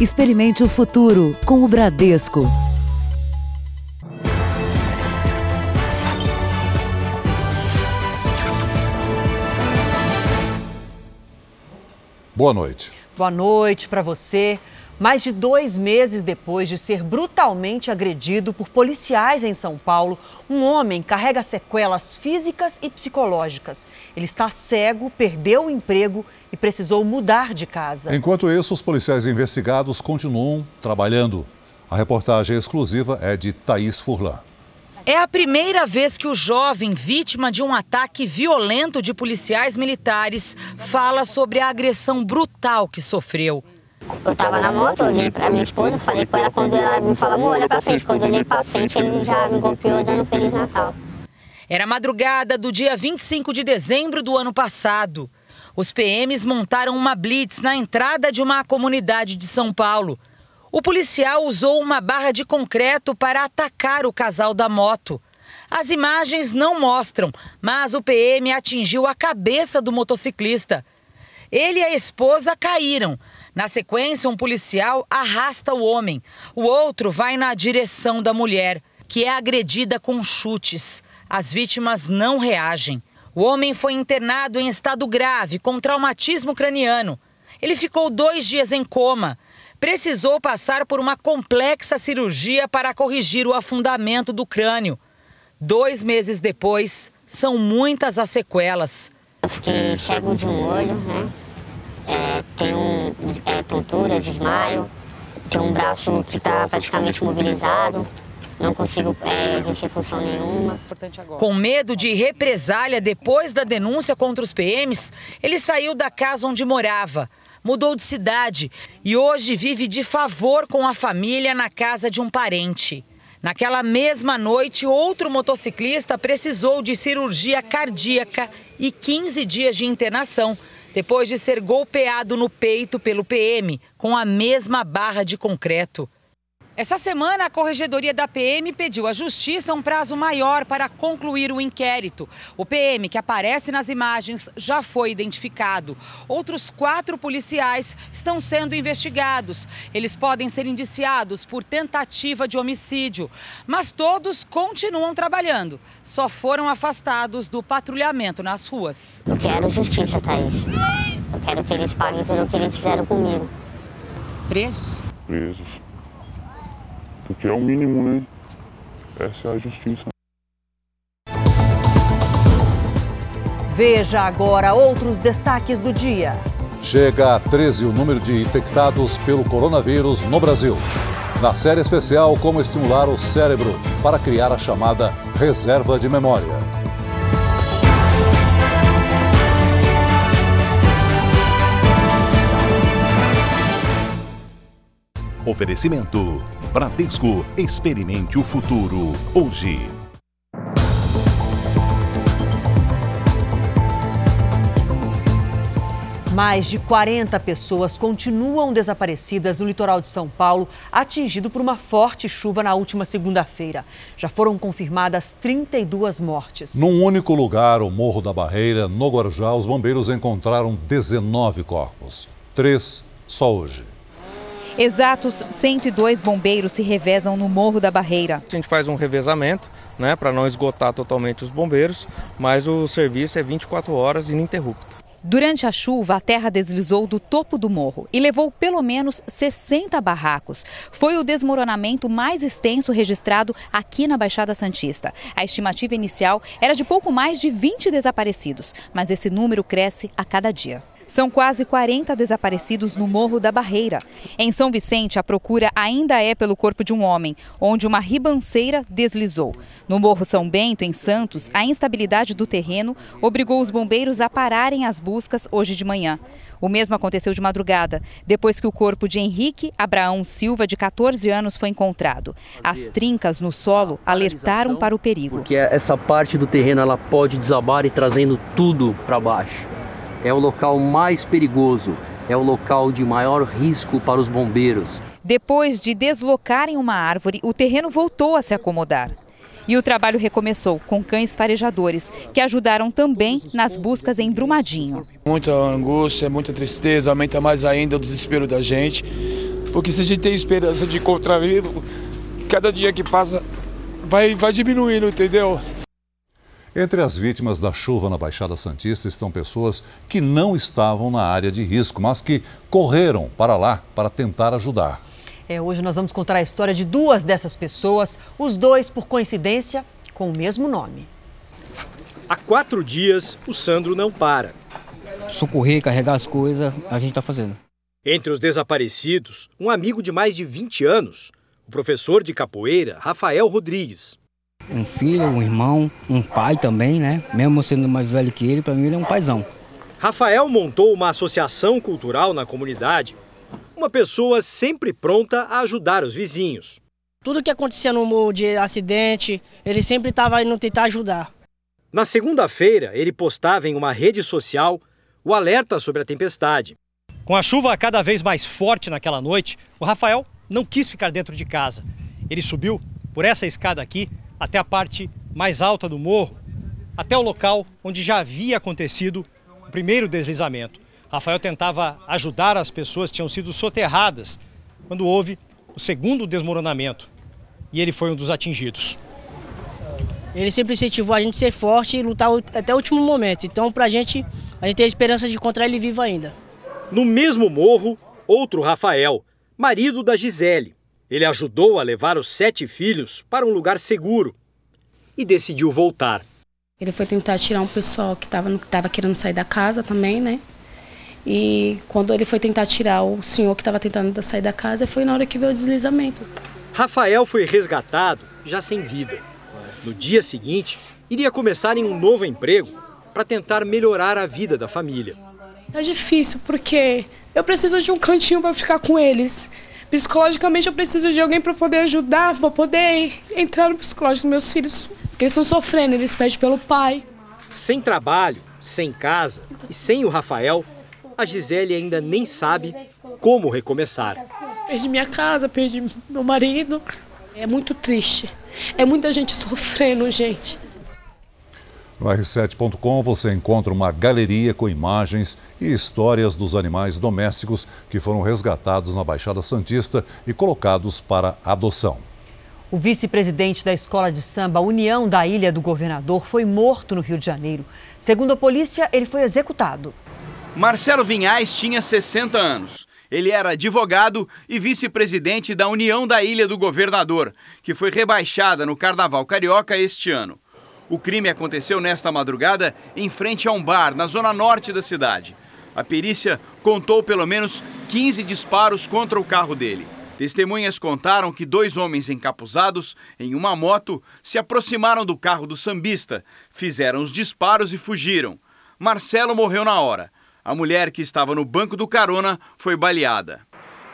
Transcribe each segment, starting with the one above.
Experimente o futuro com o Bradesco. Boa noite. Boa noite para você. Mais de dois meses depois de ser brutalmente agredido por policiais em São Paulo, um homem carrega sequelas físicas e psicológicas. Ele está cego, perdeu o emprego e precisou mudar de casa. Enquanto isso, os policiais investigados continuam trabalhando. A reportagem exclusiva é de Thaís Furlan. É a primeira vez que o jovem, vítima de um ataque violento de policiais militares, fala sobre a agressão brutal que sofreu. Eu tava na moto, olhei pra minha esposa, falei com ela quando ela me falou, amor, olha pra frente. Quando eu olhei pra frente, ele já me golpeou dando Feliz Natal. Era madrugada do dia 25 de dezembro do ano passado. Os PMs montaram uma blitz na entrada de uma comunidade de São Paulo. O policial usou uma barra de concreto para atacar o casal da moto. As imagens não mostram, mas o PM atingiu a cabeça do motociclista. Ele e a esposa caíram, na sequência, um policial arrasta o homem. O outro vai na direção da mulher, que é agredida com chutes. As vítimas não reagem. O homem foi internado em estado grave, com traumatismo craniano. Ele ficou dois dias em coma. Precisou passar por uma complexa cirurgia para corrigir o afundamento do crânio. Dois meses depois, são muitas as sequelas. Eu fiquei cego de um olho, né? É, tem um, é, tontura, desmaio, tem um braço que está praticamente mobilizado, não consigo é, exercer função nenhuma. Com medo de represália depois da denúncia contra os PMs, ele saiu da casa onde morava, mudou de cidade e hoje vive de favor com a família na casa de um parente. Naquela mesma noite, outro motociclista precisou de cirurgia cardíaca e 15 dias de internação depois de ser golpeado no peito pelo PM com a mesma barra de concreto. Essa semana, a Corregedoria da PM pediu à Justiça um prazo maior para concluir o inquérito. O PM, que aparece nas imagens, já foi identificado. Outros quatro policiais estão sendo investigados. Eles podem ser indiciados por tentativa de homicídio. Mas todos continuam trabalhando. Só foram afastados do patrulhamento nas ruas. Eu quero justiça, Thaís. Eu quero que eles paguem pelo que eles fizeram comigo. Presos? Presos porque é o mínimo, né? Essa é a justiça. Veja agora outros destaques do dia. Chega a 13 o número de infectados pelo coronavírus no Brasil. Na série especial, como estimular o cérebro para criar a chamada reserva de memória. Oferecimento Bradesco, experimente o futuro hoje. Mais de 40 pessoas continuam desaparecidas no litoral de São Paulo, atingido por uma forte chuva na última segunda-feira. Já foram confirmadas 32 mortes. Num único lugar, o Morro da Barreira, no Guarujá, os bombeiros encontraram 19 corpos. Três só hoje. Exatos 102 bombeiros se revezam no Morro da Barreira. A gente faz um revezamento, né, para não esgotar totalmente os bombeiros, mas o serviço é 24 horas ininterrupto. Durante a chuva, a terra deslizou do topo do morro e levou pelo menos 60 barracos. Foi o desmoronamento mais extenso registrado aqui na Baixada Santista. A estimativa inicial era de pouco mais de 20 desaparecidos, mas esse número cresce a cada dia. São quase 40 desaparecidos no Morro da Barreira. Em São Vicente, a procura ainda é pelo corpo de um homem, onde uma ribanceira deslizou. No Morro São Bento, em Santos, a instabilidade do terreno obrigou os bombeiros a pararem as buscas hoje de manhã. O mesmo aconteceu de madrugada, depois que o corpo de Henrique Abraão Silva, de 14 anos, foi encontrado. As trincas no solo alertaram para o perigo. Porque essa parte do terreno ela pode desabar e trazendo tudo para baixo é o local mais perigoso, é o local de maior risco para os bombeiros. Depois de deslocarem uma árvore, o terreno voltou a se acomodar. E o trabalho recomeçou com cães farejadores, que ajudaram também nas buscas em Brumadinho. Muita angústia, muita tristeza, aumenta mais ainda o desespero da gente. Porque se a gente tem esperança de encontrar vivo, cada dia que passa vai, vai diminuindo, entendeu? Entre as vítimas da chuva na Baixada Santista estão pessoas que não estavam na área de risco, mas que correram para lá para tentar ajudar. É, hoje nós vamos contar a história de duas dessas pessoas, os dois, por coincidência, com o mesmo nome. Há quatro dias, o Sandro não para. Socorrer, carregar as coisas, a gente está fazendo. Entre os desaparecidos, um amigo de mais de 20 anos, o professor de capoeira, Rafael Rodrigues. Um filho, um irmão, um pai também, né? Mesmo sendo mais velho que ele, para mim ele é um paizão. Rafael montou uma associação cultural na comunidade uma pessoa sempre pronta a ajudar os vizinhos. Tudo que acontecia no morro de acidente, ele sempre estava indo tentar ajudar. Na segunda-feira, ele postava em uma rede social o alerta sobre a tempestade. Com a chuva cada vez mais forte naquela noite, o Rafael não quis ficar dentro de casa. Ele subiu por essa escada aqui até a parte mais alta do morro, até o local onde já havia acontecido o primeiro deslizamento. Rafael tentava ajudar as pessoas que tinham sido soterradas quando houve o segundo desmoronamento. E ele foi um dos atingidos. Ele sempre incentivou a gente a ser forte e lutar até o último momento. Então, para a gente, a gente tem a esperança de encontrar ele vivo ainda. No mesmo morro, outro Rafael, marido da Gisele. Ele ajudou a levar os sete filhos para um lugar seguro e decidiu voltar. Ele foi tentar tirar um pessoal que estava querendo sair da casa também, né? E quando ele foi tentar tirar o senhor que estava tentando sair da casa, foi na hora que veio o deslizamento. Rafael foi resgatado já sem vida. No dia seguinte, iria começar em um novo emprego para tentar melhorar a vida da família. É difícil porque eu preciso de um cantinho para ficar com eles. Psicologicamente eu preciso de alguém para poder ajudar, para poder entrar no psicológico dos meus filhos. Porque eles estão sofrendo, eles pedem pelo pai. Sem trabalho, sem casa e sem o Rafael, a Gisele ainda nem sabe como recomeçar. Perdi minha casa, perdi meu marido. É muito triste. É muita gente sofrendo, gente. No r7.com você encontra uma galeria com imagens e histórias dos animais domésticos que foram resgatados na Baixada Santista e colocados para adoção. O vice-presidente da escola de samba União da Ilha do Governador foi morto no Rio de Janeiro. Segundo a polícia, ele foi executado. Marcelo Vinhais tinha 60 anos. Ele era advogado e vice-presidente da União da Ilha do Governador, que foi rebaixada no Carnaval Carioca este ano. O crime aconteceu nesta madrugada em frente a um bar, na zona norte da cidade. A perícia contou pelo menos 15 disparos contra o carro dele. Testemunhas contaram que dois homens encapuzados em uma moto se aproximaram do carro do sambista, fizeram os disparos e fugiram. Marcelo morreu na hora. A mulher que estava no banco do carona foi baleada.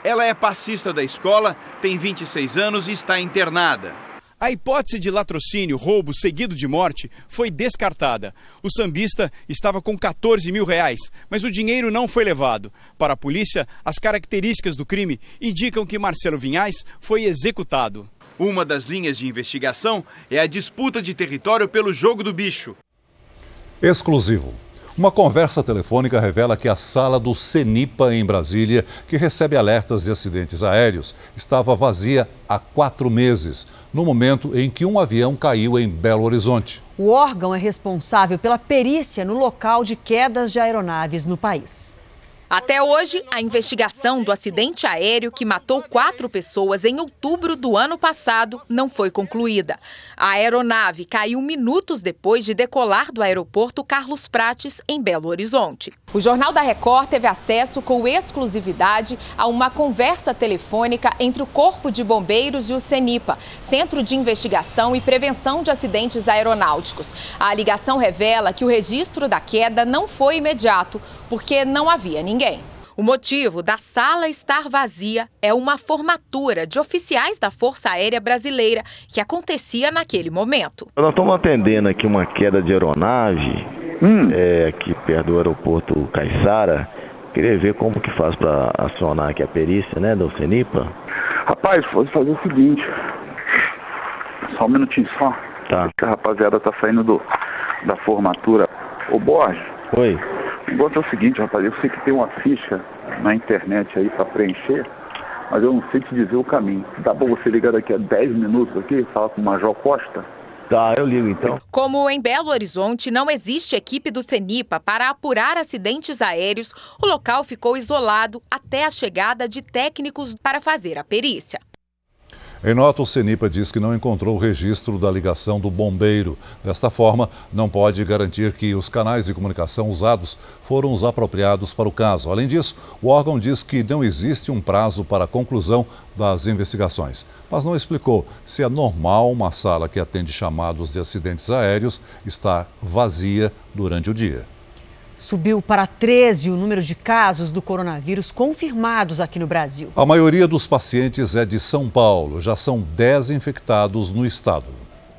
Ela é passista da escola, tem 26 anos e está internada. A hipótese de latrocínio, roubo seguido de morte, foi descartada. O sambista estava com 14 mil reais, mas o dinheiro não foi levado. Para a polícia, as características do crime indicam que Marcelo Vinhais foi executado. Uma das linhas de investigação é a disputa de território pelo jogo do bicho. Exclusivo. Uma conversa telefônica revela que a sala do CENIPA em Brasília, que recebe alertas de acidentes aéreos, estava vazia há quatro meses, no momento em que um avião caiu em Belo Horizonte. O órgão é responsável pela perícia no local de quedas de aeronaves no país. Até hoje, a investigação do acidente aéreo que matou quatro pessoas em outubro do ano passado não foi concluída. A aeronave caiu minutos depois de decolar do aeroporto Carlos Prates, em Belo Horizonte. O Jornal da Record teve acesso com exclusividade a uma conversa telefônica entre o Corpo de Bombeiros e o CENIPA, Centro de Investigação e Prevenção de Acidentes Aeronáuticos. A ligação revela que o registro da queda não foi imediato, porque não havia ninguém ninguém. O motivo da sala estar vazia é uma formatura de oficiais da Força Aérea Brasileira que acontecia naquele momento. Nós estamos atendendo aqui uma queda de aeronave hum. é, aqui perto do aeroporto Caiçara. Queria ver como que faz para acionar aqui a perícia, né, do CENIPA. Rapaz, pode fazer o seguinte. Só um minutinho só. Tá. A rapaziada tá saindo do, da formatura. Ô Borges. Oi. Negócio é o seguinte, rapaz, eu sei que tem uma ficha na internet aí para preencher. mas eu não sei te dizer o caminho. Dá para você ligar daqui a 10 minutos aqui, falar com o Major Costa? Tá, eu ligo então. Como em Belo Horizonte não existe equipe do CENIPA para apurar acidentes aéreos, o local ficou isolado até a chegada de técnicos para fazer a perícia. Em nota, o CENIPA diz que não encontrou o registro da ligação do bombeiro. Desta forma, não pode garantir que os canais de comunicação usados foram os apropriados para o caso. Além disso, o órgão diz que não existe um prazo para a conclusão das investigações, mas não explicou se é normal uma sala que atende chamados de acidentes aéreos estar vazia durante o dia. Subiu para 13 o número de casos do coronavírus confirmados aqui no Brasil. A maioria dos pacientes é de São Paulo. Já são 10 infectados no estado.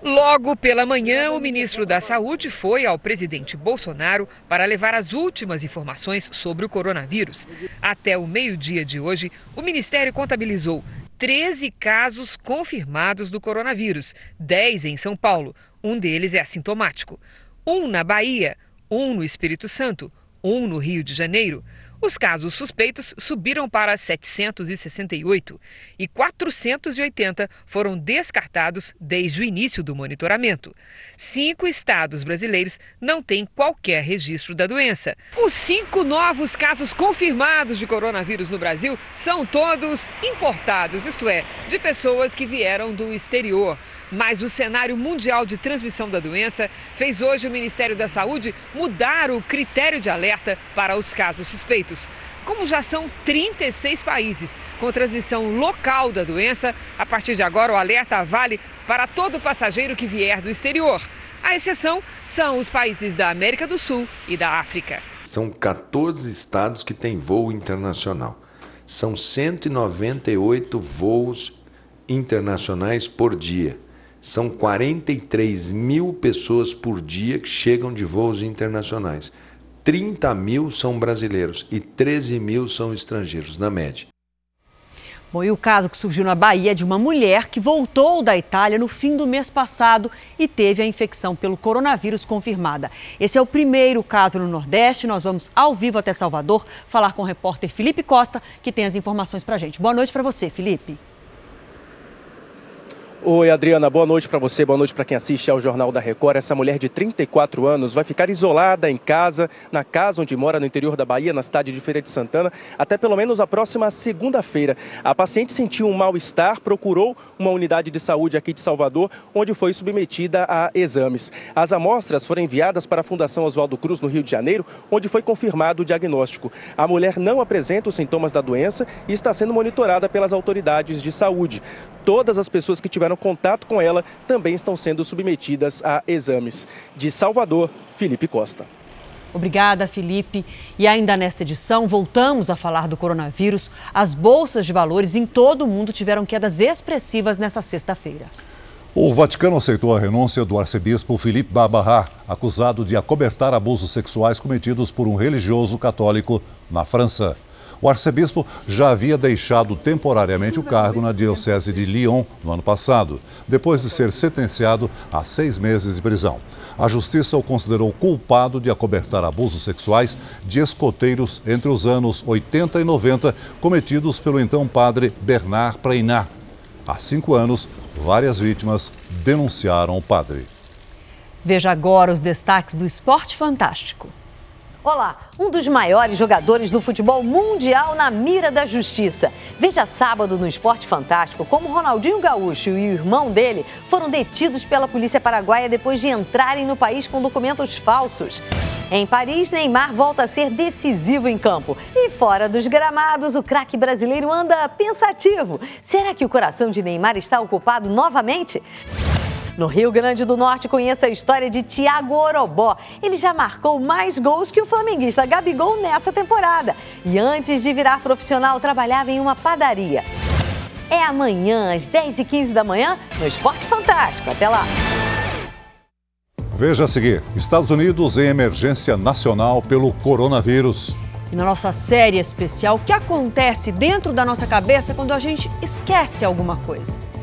Logo pela manhã, o ministro da Saúde foi ao presidente Bolsonaro para levar as últimas informações sobre o coronavírus. Até o meio-dia de hoje, o ministério contabilizou 13 casos confirmados do coronavírus, 10 em São Paulo. Um deles é assintomático. Um na Bahia, um no Espírito Santo, um no Rio de Janeiro. Os casos suspeitos subiram para 768 e 480 foram descartados desde o início do monitoramento. Cinco estados brasileiros não têm qualquer registro da doença. Os cinco novos casos confirmados de coronavírus no Brasil são todos importados, isto é, de pessoas que vieram do exterior. Mas o cenário mundial de transmissão da doença fez hoje o Ministério da Saúde mudar o critério de alerta para os casos suspeitos. Como já são 36 países com transmissão local da doença, a partir de agora o alerta vale para todo passageiro que vier do exterior. A exceção são os países da América do Sul e da África. São 14 estados que têm voo internacional. São 198 voos internacionais por dia. São 43 mil pessoas por dia que chegam de voos internacionais. 30 mil são brasileiros e 13 mil são estrangeiros, na média. Bom, e o caso que surgiu na Bahia é de uma mulher que voltou da Itália no fim do mês passado e teve a infecção pelo coronavírus confirmada. Esse é o primeiro caso no Nordeste. Nós vamos ao vivo até Salvador falar com o repórter Felipe Costa, que tem as informações para gente. Boa noite para você, Felipe. Oi, Adriana, boa noite para você, boa noite para quem assiste ao Jornal da Record. Essa mulher de 34 anos vai ficar isolada em casa, na casa onde mora no interior da Bahia, na cidade de Feira de Santana, até pelo menos a próxima segunda-feira. A paciente sentiu um mal-estar, procurou uma unidade de saúde aqui de Salvador, onde foi submetida a exames. As amostras foram enviadas para a Fundação Oswaldo Cruz, no Rio de Janeiro, onde foi confirmado o diagnóstico. A mulher não apresenta os sintomas da doença e está sendo monitorada pelas autoridades de saúde. Todas as pessoas que tiveram contato com ela também estão sendo submetidas a exames. De Salvador, Felipe Costa. Obrigada, Felipe. E ainda nesta edição, voltamos a falar do coronavírus. As bolsas de valores em todo o mundo tiveram quedas expressivas nesta sexta-feira. O Vaticano aceitou a renúncia do arcebispo Felipe Babarra, acusado de acobertar abusos sexuais cometidos por um religioso católico na França. O arcebispo já havia deixado temporariamente o cargo na Diocese de Lyon no ano passado, depois de ser sentenciado a seis meses de prisão. A justiça o considerou culpado de acobertar abusos sexuais de escoteiros entre os anos 80 e 90, cometidos pelo então padre Bernard Preinat. Há cinco anos, várias vítimas denunciaram o padre. Veja agora os destaques do Esporte Fantástico. Olá, um dos maiores jogadores do futebol mundial na mira da justiça. Veja sábado no Esporte Fantástico como Ronaldinho Gaúcho e o irmão dele foram detidos pela polícia paraguaia depois de entrarem no país com documentos falsos. Em Paris, Neymar volta a ser decisivo em campo. E fora dos gramados, o craque brasileiro anda pensativo. Será que o coração de Neymar está ocupado novamente? No Rio Grande do Norte, conheça a história de Thiago Orobó. Ele já marcou mais gols que o flamenguista Gabigol nessa temporada. E antes de virar profissional, trabalhava em uma padaria. É amanhã, às 10h15 da manhã, no Esporte Fantástico. Até lá! Veja a seguir: Estados Unidos em emergência nacional pelo coronavírus. E na nossa série especial, o que acontece dentro da nossa cabeça quando a gente esquece alguma coisa?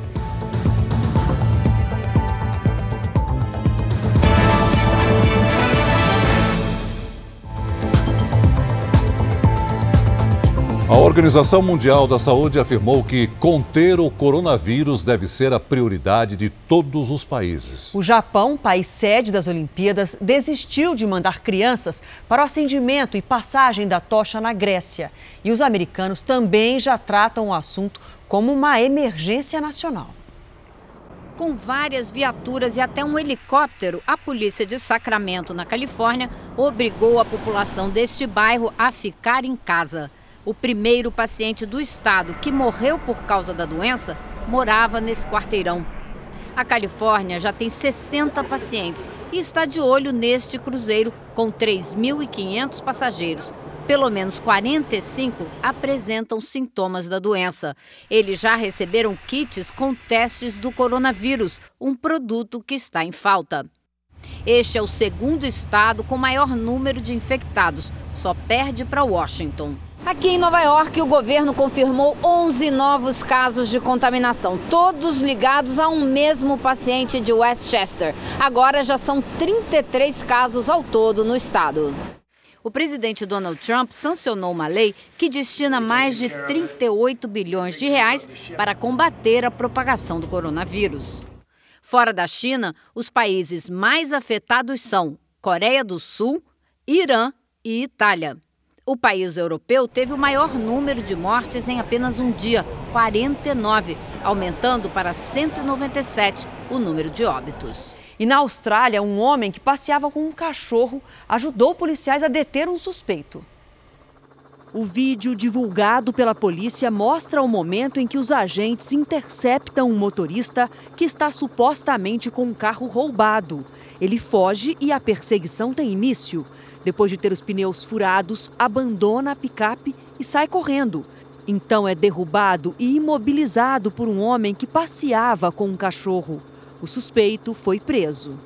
A Organização Mundial da Saúde afirmou que conter o coronavírus deve ser a prioridade de todos os países. O Japão, país sede das Olimpíadas, desistiu de mandar crianças para o acendimento e passagem da tocha na Grécia. E os americanos também já tratam o assunto como uma emergência nacional. Com várias viaturas e até um helicóptero, a polícia de Sacramento, na Califórnia, obrigou a população deste bairro a ficar em casa. O primeiro paciente do estado que morreu por causa da doença morava nesse quarteirão. A Califórnia já tem 60 pacientes e está de olho neste cruzeiro com 3.500 passageiros. Pelo menos 45 apresentam sintomas da doença. Eles já receberam kits com testes do coronavírus, um produto que está em falta. Este é o segundo estado com maior número de infectados, só perde para Washington. Aqui em Nova York, o governo confirmou 11 novos casos de contaminação, todos ligados a um mesmo paciente de Westchester. Agora já são 33 casos ao todo no estado. O presidente Donald Trump sancionou uma lei que destina mais de 38 bilhões de reais para combater a propagação do coronavírus. Fora da China, os países mais afetados são Coreia do Sul, Irã e Itália. O país europeu teve o maior número de mortes em apenas um dia, 49, aumentando para 197 o número de óbitos. E na Austrália, um homem que passeava com um cachorro ajudou policiais a deter um suspeito. O vídeo divulgado pela polícia mostra o momento em que os agentes interceptam um motorista que está supostamente com um carro roubado. Ele foge e a perseguição tem início. Depois de ter os pneus furados, abandona a picape e sai correndo. Então é derrubado e imobilizado por um homem que passeava com um cachorro. O suspeito foi preso.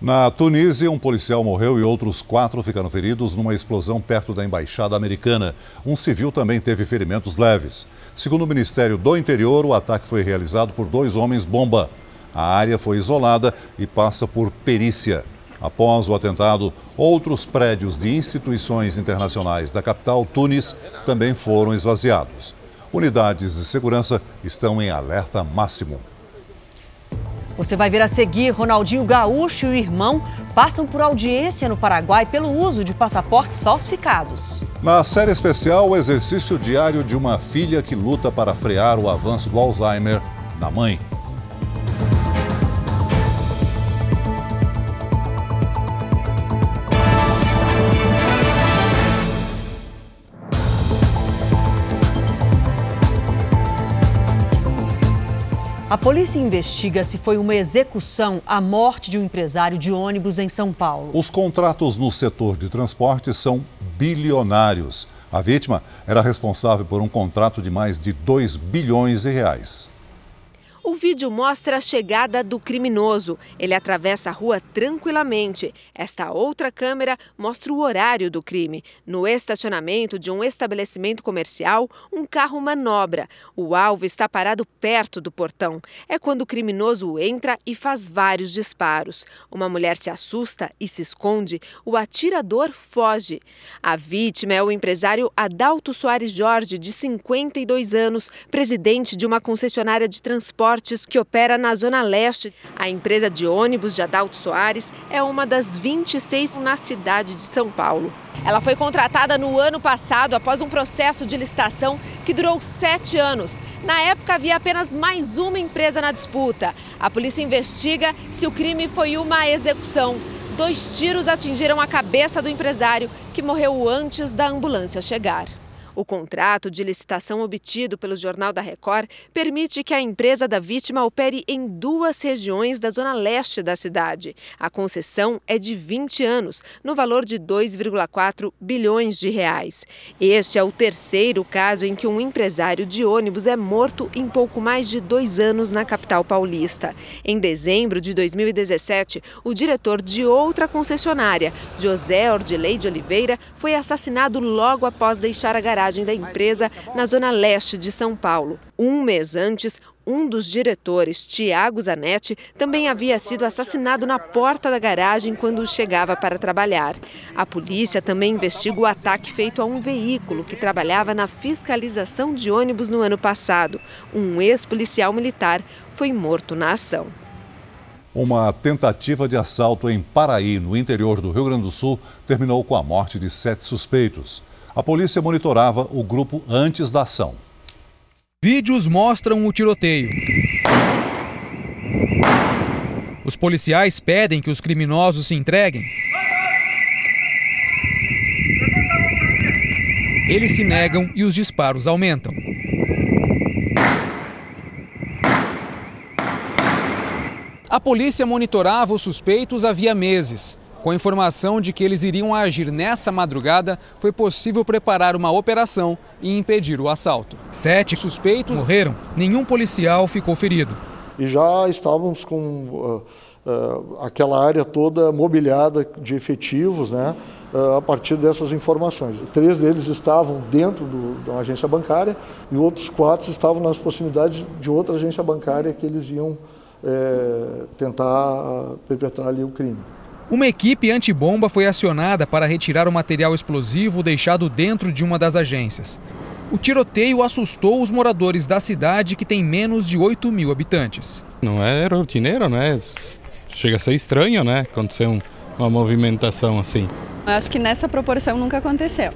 Na Tunísia, um policial morreu e outros quatro ficaram feridos numa explosão perto da embaixada americana. Um civil também teve ferimentos leves. Segundo o Ministério do Interior, o ataque foi realizado por dois homens-bomba. A área foi isolada e passa por perícia. Após o atentado, outros prédios de instituições internacionais da capital, Tunis, também foram esvaziados. Unidades de segurança estão em alerta máximo. Você vai ver a seguir: Ronaldinho Gaúcho e o irmão passam por audiência no Paraguai pelo uso de passaportes falsificados. Na série especial, o exercício diário de uma filha que luta para frear o avanço do Alzheimer na mãe. A polícia investiga se foi uma execução a morte de um empresário de ônibus em São Paulo. Os contratos no setor de transporte são bilionários. A vítima era responsável por um contrato de mais de 2 bilhões de reais. O vídeo mostra a chegada do criminoso. Ele atravessa a rua tranquilamente. Esta outra câmera mostra o horário do crime. No estacionamento de um estabelecimento comercial, um carro manobra. O alvo está parado perto do portão. É quando o criminoso entra e faz vários disparos. Uma mulher se assusta e se esconde. O atirador foge. A vítima é o empresário Adalto Soares Jorge, de 52 anos, presidente de uma concessionária de transporte que opera na Zona Leste. A empresa de ônibus de Adalto Soares é uma das 26 na cidade de São Paulo. Ela foi contratada no ano passado após um processo de licitação que durou sete anos. Na época, havia apenas mais uma empresa na disputa. A polícia investiga se o crime foi uma execução. Dois tiros atingiram a cabeça do empresário, que morreu antes da ambulância chegar. O contrato de licitação obtido pelo Jornal da Record permite que a empresa da vítima opere em duas regiões da zona leste da cidade. A concessão é de 20 anos, no valor de 2,4 bilhões de reais. Este é o terceiro caso em que um empresário de ônibus é morto em pouco mais de dois anos na capital paulista. Em dezembro de 2017, o diretor de outra concessionária, José Ordilei de Oliveira, foi assassinado logo após deixar a garagem da empresa na zona leste de São Paulo. Um mês antes, Um dos diretores, Tiago Zanetti, também havia sido assassinado na porta da garagem quando chegava para trabalhar. A polícia também investiga o ataque feito a um veículo que trabalhava na fiscalização de ônibus no ano passado. Um ex-policial militar foi morto na ação. Uma tentativa de assalto em Paraí, no interior do Rio Grande do Sul, terminou com a morte de sete suspeitos. A polícia monitorava o grupo antes da ação. Vídeos mostram o tiroteio. Os policiais pedem que os criminosos se entreguem. Eles se negam e os disparos aumentam. A polícia monitorava os suspeitos havia meses. Com a informação de que eles iriam agir nessa madrugada, foi possível preparar uma operação e impedir o assalto. Sete suspeitos morreram, nenhum policial ficou ferido. E já estávamos com uh, uh, aquela área toda mobiliada de efetivos, né? Uh, a partir dessas informações. Três deles estavam dentro do, de uma agência bancária e outros quatro estavam nas proximidades de outra agência bancária que eles iam é, tentar perpetrar ali o crime. Uma equipe antibomba foi acionada para retirar o material explosivo deixado dentro de uma das agências. O tiroteio assustou os moradores da cidade que tem menos de 8 mil habitantes. Não é rotineiro, né? Chega a ser estranho, né? Acontecer um, uma movimentação assim. Eu acho que nessa proporção nunca aconteceu.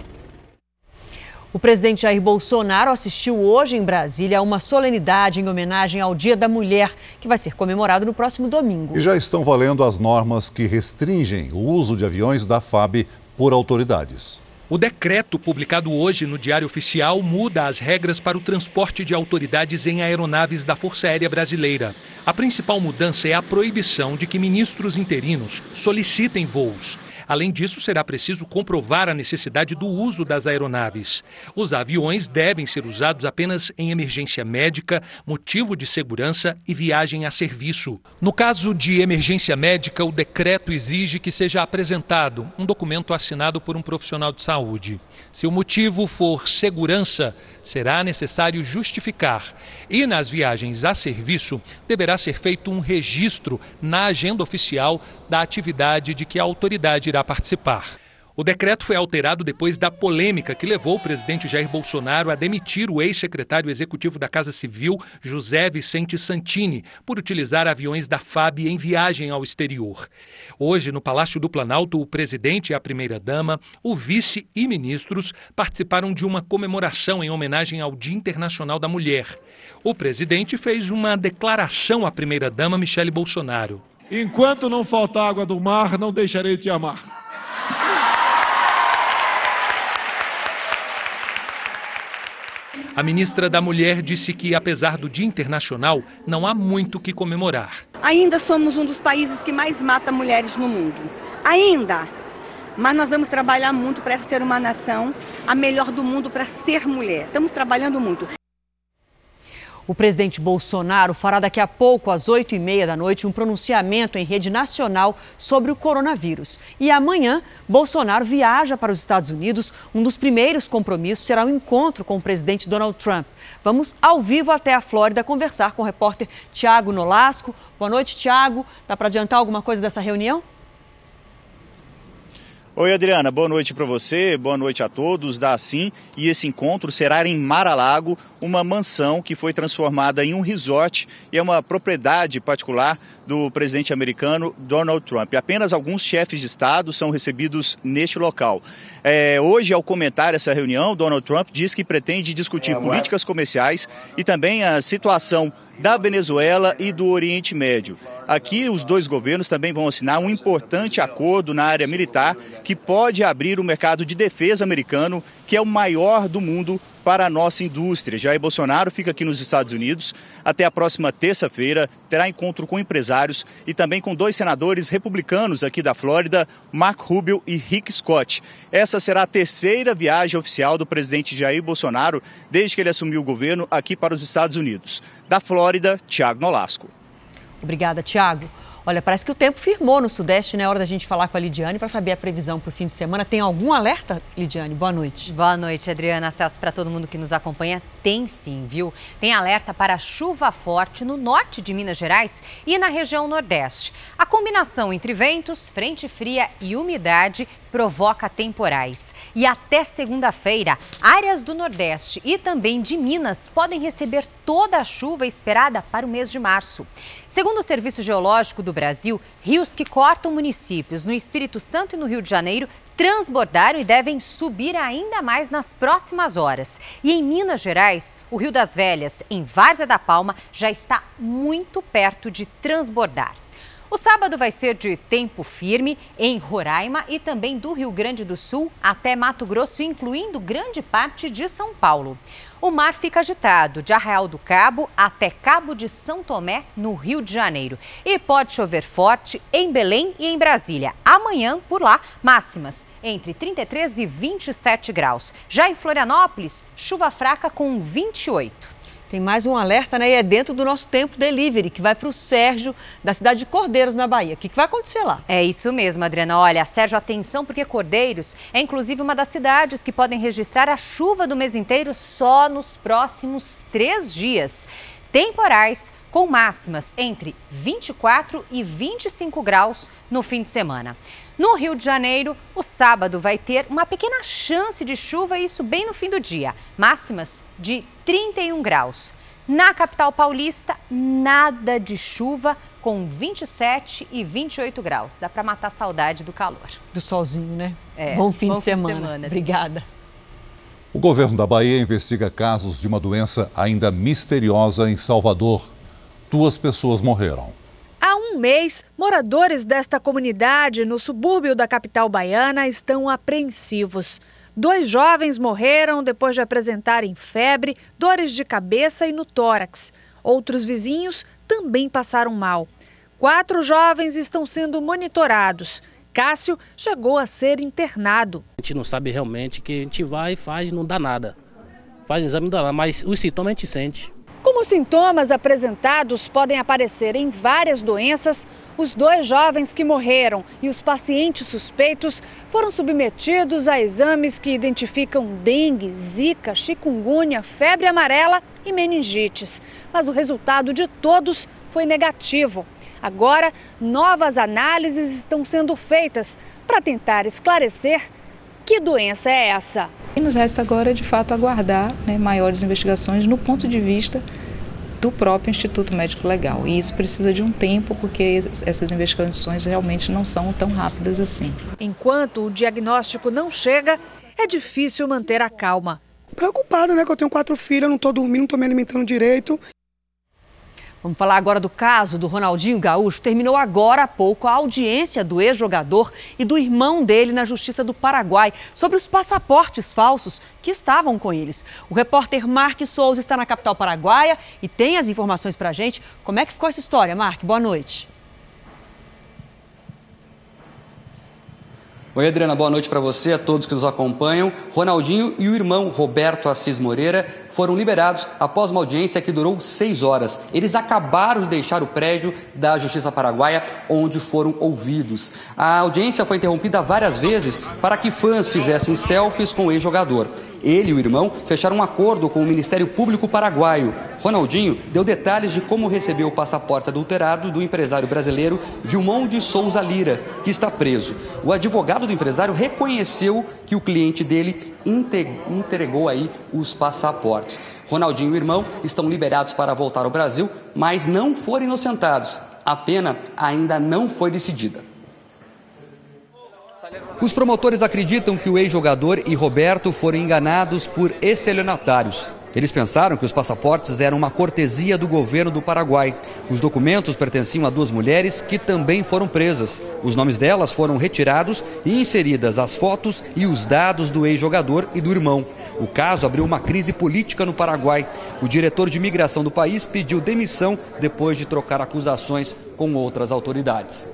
O presidente Jair Bolsonaro assistiu hoje em Brasília a uma solenidade em homenagem ao Dia da Mulher, que vai ser comemorado no próximo domingo. E já estão valendo as normas que restringem o uso de aviões da FAB por autoridades. O decreto publicado hoje no Diário Oficial muda as regras para o transporte de autoridades em aeronaves da Força Aérea Brasileira. A principal mudança é a proibição de que ministros interinos solicitem voos. Além disso, será preciso comprovar a necessidade do uso das aeronaves. Os aviões devem ser usados apenas em emergência médica, motivo de segurança e viagem a serviço. No caso de emergência médica, o decreto exige que seja apresentado um documento assinado por um profissional de saúde. Se o motivo for segurança, será necessário justificar. E nas viagens a serviço, deverá ser feito um registro na agenda oficial da atividade de que a autoridade irá participar. O decreto foi alterado depois da polêmica que levou o presidente Jair Bolsonaro a demitir o ex-secretário executivo da Casa Civil, José Vicente Santini, por utilizar aviões da FAB em viagem ao exterior. Hoje, no Palácio do Planalto, o presidente e a primeira-dama, o vice e ministros participaram de uma comemoração em homenagem ao Dia Internacional da Mulher. O presidente fez uma declaração à primeira-dama, Michele Bolsonaro. Enquanto não faltar água do mar, não deixarei de te amar. A ministra da Mulher disse que, apesar do Dia Internacional, não há muito que comemorar. Ainda somos um dos países que mais mata mulheres no mundo. Ainda. Mas nós vamos trabalhar muito para ser uma nação a melhor do mundo para ser mulher. Estamos trabalhando muito. O presidente Bolsonaro fará daqui a pouco, às 8h30 da noite, um pronunciamento em rede nacional sobre o coronavírus. E amanhã, Bolsonaro viaja para os Estados Unidos. Um dos primeiros compromissos será o um encontro com o presidente Donald Trump. Vamos ao vivo até a Flórida conversar com o repórter Tiago Nolasco. Boa noite, Tiago. Dá para adiantar alguma coisa dessa reunião? Oi, Adriana, boa noite para você, boa noite a todos da Assim. E esse encontro será em Mar-a-Lago, uma mansão que foi transformada em um resort e é uma propriedade particular do presidente americano Donald Trump. Apenas alguns chefes de Estado são recebidos neste local. É, hoje, ao comentar essa reunião, Donald Trump diz que pretende discutir é, políticas comerciais e também a situação da Venezuela e do Oriente Médio. Aqui, os dois governos também vão assinar um importante acordo na área militar que pode abrir o mercado de defesa americano, que é o maior do mundo para a nossa indústria. Jair Bolsonaro fica aqui nos Estados Unidos até a próxima terça-feira, terá encontro com empresários e também com dois senadores republicanos aqui da Flórida, Mark Rubio e Rick Scott. Essa será a terceira viagem oficial do presidente Jair Bolsonaro desde que ele assumiu o governo aqui para os Estados Unidos. Da Flórida, Tiago Nolasco. Obrigada, Tiago. Olha, parece que o tempo firmou no Sudeste, né? É hora da gente falar com a Lidiane para saber a previsão para o fim de semana. Tem algum alerta, Lidiane? Boa noite. Boa noite, Adriana. Celso, para todo mundo que nos acompanha, tem sim, viu? Tem alerta para chuva forte no norte de Minas Gerais e na região Nordeste. A combinação entre ventos, frente fria e umidade provoca temporais. E até segunda-feira, áreas do Nordeste e também de Minas podem receber toda a chuva esperada para o mês de março. Segundo o Serviço Geológico do Brasil, rios que cortam municípios no Espírito Santo e no Rio de Janeiro transbordaram e devem subir ainda mais nas próximas horas. E em Minas Gerais, o Rio das Velhas, em Várzea da Palma, já está muito perto de transbordar. O sábado vai ser de tempo firme em Roraima e também do Rio Grande do Sul até Mato Grosso, incluindo grande parte de São Paulo. O mar fica agitado de Arraial do Cabo até Cabo de São Tomé, no Rio de Janeiro. E pode chover forte em Belém e em Brasília. Amanhã, por lá, máximas entre 33 e 27 graus. Já em Florianópolis, chuva fraca com 28. Tem mais um alerta, né? E é dentro do nosso tempo delivery, que vai para o Sérgio, da cidade de Cordeiros, na Bahia. O que, que vai acontecer lá? É isso mesmo, Adriana. Olha, Sérgio, atenção, porque Cordeiros é inclusive uma das cidades que podem registrar a chuva do mês inteiro só nos próximos três dias. Temporais com máximas entre 24 e 25 graus no fim de semana. No Rio de Janeiro, o sábado vai ter uma pequena chance de chuva, isso bem no fim do dia. Máximas de 31 graus. Na capital paulista, nada de chuva, com 27 e 28 graus. Dá para matar a saudade do calor. Do solzinho, né? É, bom fim, bom de, semana. fim de semana. Obrigada. O governo da Bahia investiga casos de uma doença ainda misteriosa em Salvador. Duas pessoas morreram. Há um mês, moradores desta comunidade no subúrbio da capital baiana estão apreensivos. Dois jovens morreram depois de apresentarem febre, dores de cabeça e no tórax. Outros vizinhos também passaram mal. Quatro jovens estão sendo monitorados. Cássio chegou a ser internado. A gente não sabe realmente que a gente vai e faz não dá nada. Faz exame não dá nada, mas os sintomas a gente sente. Como sintomas apresentados podem aparecer em várias doenças, os dois jovens que morreram e os pacientes suspeitos foram submetidos a exames que identificam dengue, zika, chikungunya, febre amarela e meningites. Mas o resultado de todos foi negativo. Agora, novas análises estão sendo feitas para tentar esclarecer que doença é essa. E nos resta agora, de fato, aguardar né, maiores investigações no ponto de vista do próprio Instituto Médico Legal. E isso precisa de um tempo, porque essas investigações realmente não são tão rápidas assim. Enquanto o diagnóstico não chega, é difícil manter a calma. Preocupado, né? Que eu tenho quatro filhas, não estou dormindo, não estou me alimentando direito. Vamos falar agora do caso do Ronaldinho Gaúcho. Terminou agora há pouco a audiência do ex-jogador e do irmão dele na Justiça do Paraguai sobre os passaportes falsos que estavam com eles. O repórter Mark Souza está na capital paraguaia e tem as informações para a gente. Como é que ficou essa história, Mark? Boa noite. Oi, Adriana, boa noite para você, a todos que nos acompanham. Ronaldinho e o irmão Roberto Assis Moreira foram liberados após uma audiência que durou seis horas. Eles acabaram de deixar o prédio da Justiça Paraguaia, onde foram ouvidos. A audiência foi interrompida várias vezes para que fãs fizessem selfies com o ex-jogador. Ele e o irmão fecharam um acordo com o Ministério Público Paraguaio. Ronaldinho deu detalhes de como recebeu o passaporte adulterado do empresário brasileiro Vilmão de Souza Lira, que está preso. O advogado do empresário reconheceu que o cliente dele entregou aí os passaportes. Ronaldinho e o irmão estão liberados para voltar ao Brasil, mas não foram inocentados. A pena ainda não foi decidida. Os promotores acreditam que o ex-jogador e Roberto foram enganados por estelionatários. Eles pensaram que os passaportes eram uma cortesia do governo do Paraguai. Os documentos pertenciam a duas mulheres que também foram presas. Os nomes delas foram retirados e inseridas as fotos e os dados do ex-jogador e do irmão. O caso abriu uma crise política no Paraguai. O diretor de imigração do país pediu demissão depois de trocar acusações com outras autoridades.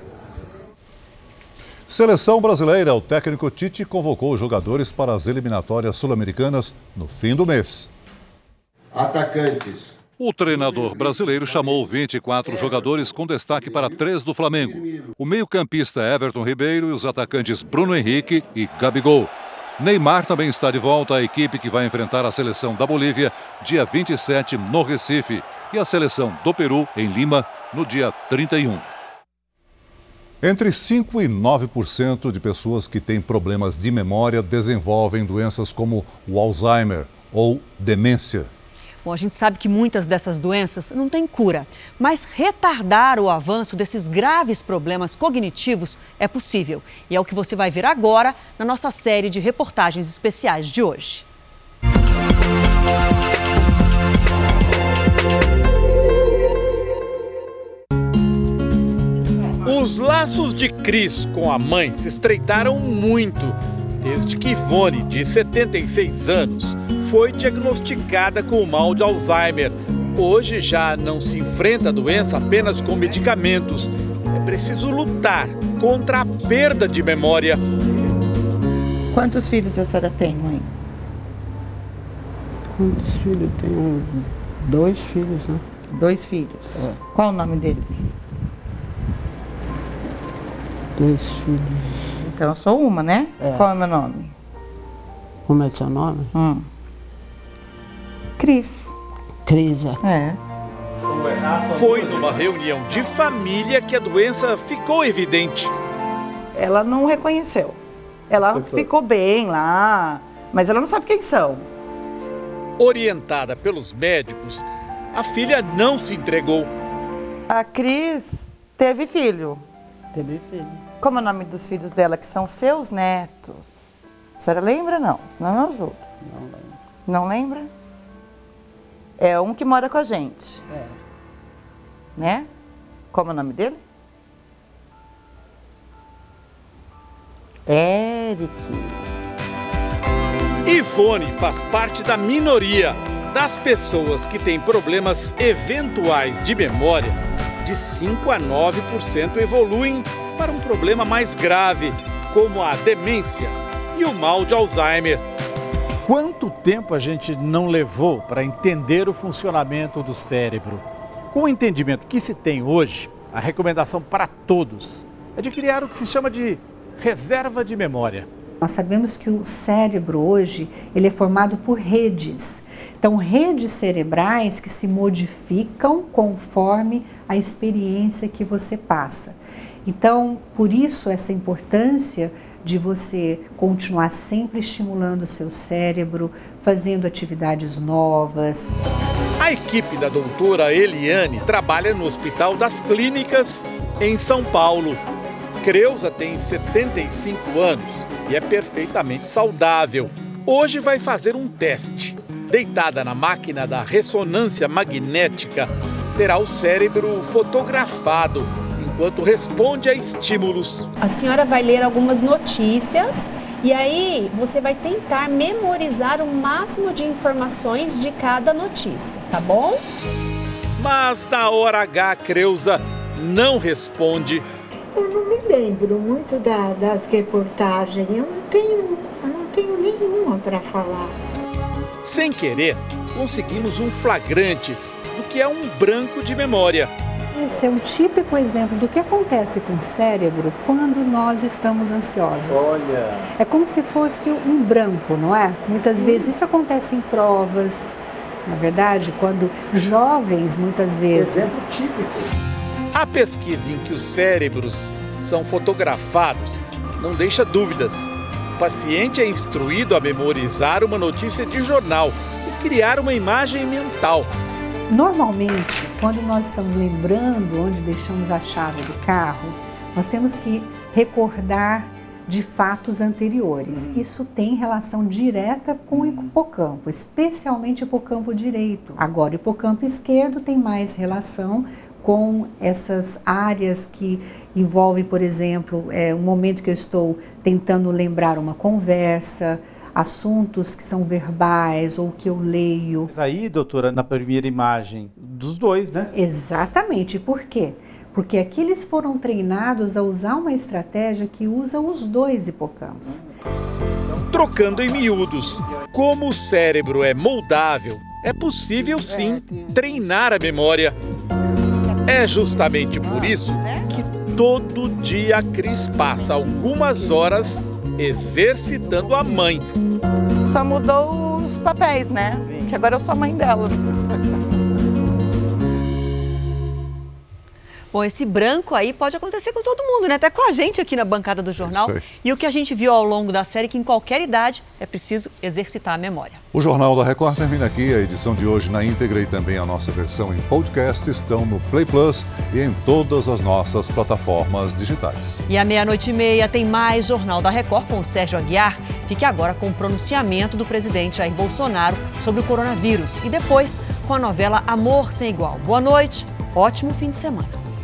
Seleção brasileira, o técnico Tite convocou os jogadores para as eliminatórias sul-americanas no fim do mês. Atacantes: O treinador brasileiro chamou 24 jogadores com destaque para três do Flamengo. O meio-campista Everton Ribeiro e os atacantes Bruno Henrique e Gabigol. Neymar também está de volta à equipe que vai enfrentar a seleção da Bolívia dia 27 no Recife e a seleção do Peru em Lima no dia 31. Entre 5 e 9% de pessoas que têm problemas de memória desenvolvem doenças como o Alzheimer ou demência. Bom, a gente sabe que muitas dessas doenças não têm cura, mas retardar o avanço desses graves problemas cognitivos é possível. E é o que você vai ver agora na nossa série de reportagens especiais de hoje. Os laços de Cris com a mãe se estreitaram muito desde que Ivone, de 76 anos, foi diagnosticada com o mal de Alzheimer. Hoje já não se enfrenta a doença apenas com medicamentos. É preciso lutar contra a perda de memória. Quantos filhos a senhora tem, mãe? Quantos filhos? Tenho dois filhos, né? Dois filhos. É. Qual o nome deles? Dois filhos. Então, eu sou uma, né? É. Qual é o meu nome? Como é seu nome? Hum. Cris. Crisa. É. Foi numa reunião de família que a doença ficou evidente. Ela não reconheceu. Ela Pessoas. ficou bem lá, mas ela não sabe quem são. Orientada pelos médicos, a filha não se entregou. A Cris teve filho. Teve filho. Como é o nome dos filhos dela, que são seus netos? A senhora lembra, não? Não me ajuda. Não lembro. Não lembra? É um que mora com a gente, É. né? Como é o nome dele? Eric. Ivone faz parte da minoria das pessoas que têm problemas eventuais de memória. De 5 a 9% evoluem para um problema mais grave, como a demência e o mal de Alzheimer. Quanto tempo a gente não levou para entender o funcionamento do cérebro? Com o entendimento que se tem hoje, a recomendação para todos é de criar o que se chama de reserva de memória. Nós sabemos que o cérebro hoje ele é formado por redes. Então, redes cerebrais que se modificam conforme a experiência que você passa. Então, por isso essa importância de você continuar sempre estimulando o seu cérebro, fazendo atividades novas. A equipe da doutora Eliane trabalha no Hospital das Clínicas, em São Paulo. Creuza tem 75 anos e é perfeitamente saudável. Hoje vai fazer um teste. Deitada na máquina da ressonância magnética, terá o cérebro fotografado enquanto responde a estímulos. A senhora vai ler algumas notícias e aí você vai tentar memorizar o máximo de informações de cada notícia, tá bom? Mas na hora H, Creuza não responde. Eu não me lembro muito da- das reportagens, eu não tenho, eu não tenho nenhuma para falar. Sem querer, conseguimos um flagrante do que é um branco de memória. Esse é um típico exemplo do que acontece com o cérebro quando nós estamos ansiosos. Olha. É como se fosse um branco, não é? Muitas Sim. vezes isso acontece em provas, na verdade, quando jovens, muitas vezes. Exemplo típico. A pesquisa em que os cérebros são fotografados não deixa dúvidas. O paciente é instruído a memorizar uma notícia de jornal e criar uma imagem mental. Normalmente, quando nós estamos lembrando onde deixamos a chave do carro, nós temos que recordar de fatos anteriores. Isso tem relação direta com o hipocampo, especialmente o hipocampo direito. Agora, o hipocampo esquerdo tem mais relação com essas áreas que envolvem, por exemplo, é, um momento que eu estou tentando lembrar uma conversa, assuntos que são verbais ou que eu leio. Mas aí, doutora, na primeira imagem, dos dois, né? Exatamente. Por quê? Porque aqui eles foram treinados a usar uma estratégia que usa os dois hipocampos. Trocando em miúdos, como o cérebro é moldável É possível sim treinar a memória. É justamente por isso que todo dia a Cris passa algumas horas exercitando a mãe. Só mudou os papéis, né? Que agora eu sou a mãe dela. Bom, esse branco aí pode acontecer com todo mundo, né? Até com a gente aqui na bancada do jornal. E o que a gente viu ao longo da série, que em qualquer idade é preciso exercitar a memória. O Jornal da Record termina aqui. A edição de hoje na íntegra e também a nossa versão em podcast estão no Play Plus e em todas as nossas plataformas digitais. E à meia-noite e meia tem mais Jornal da Record com o Sérgio Aguiar. Fique agora com o pronunciamento do presidente Jair Bolsonaro sobre o coronavírus. E depois com a novela Amor Sem Igual. Boa noite, ótimo fim de semana.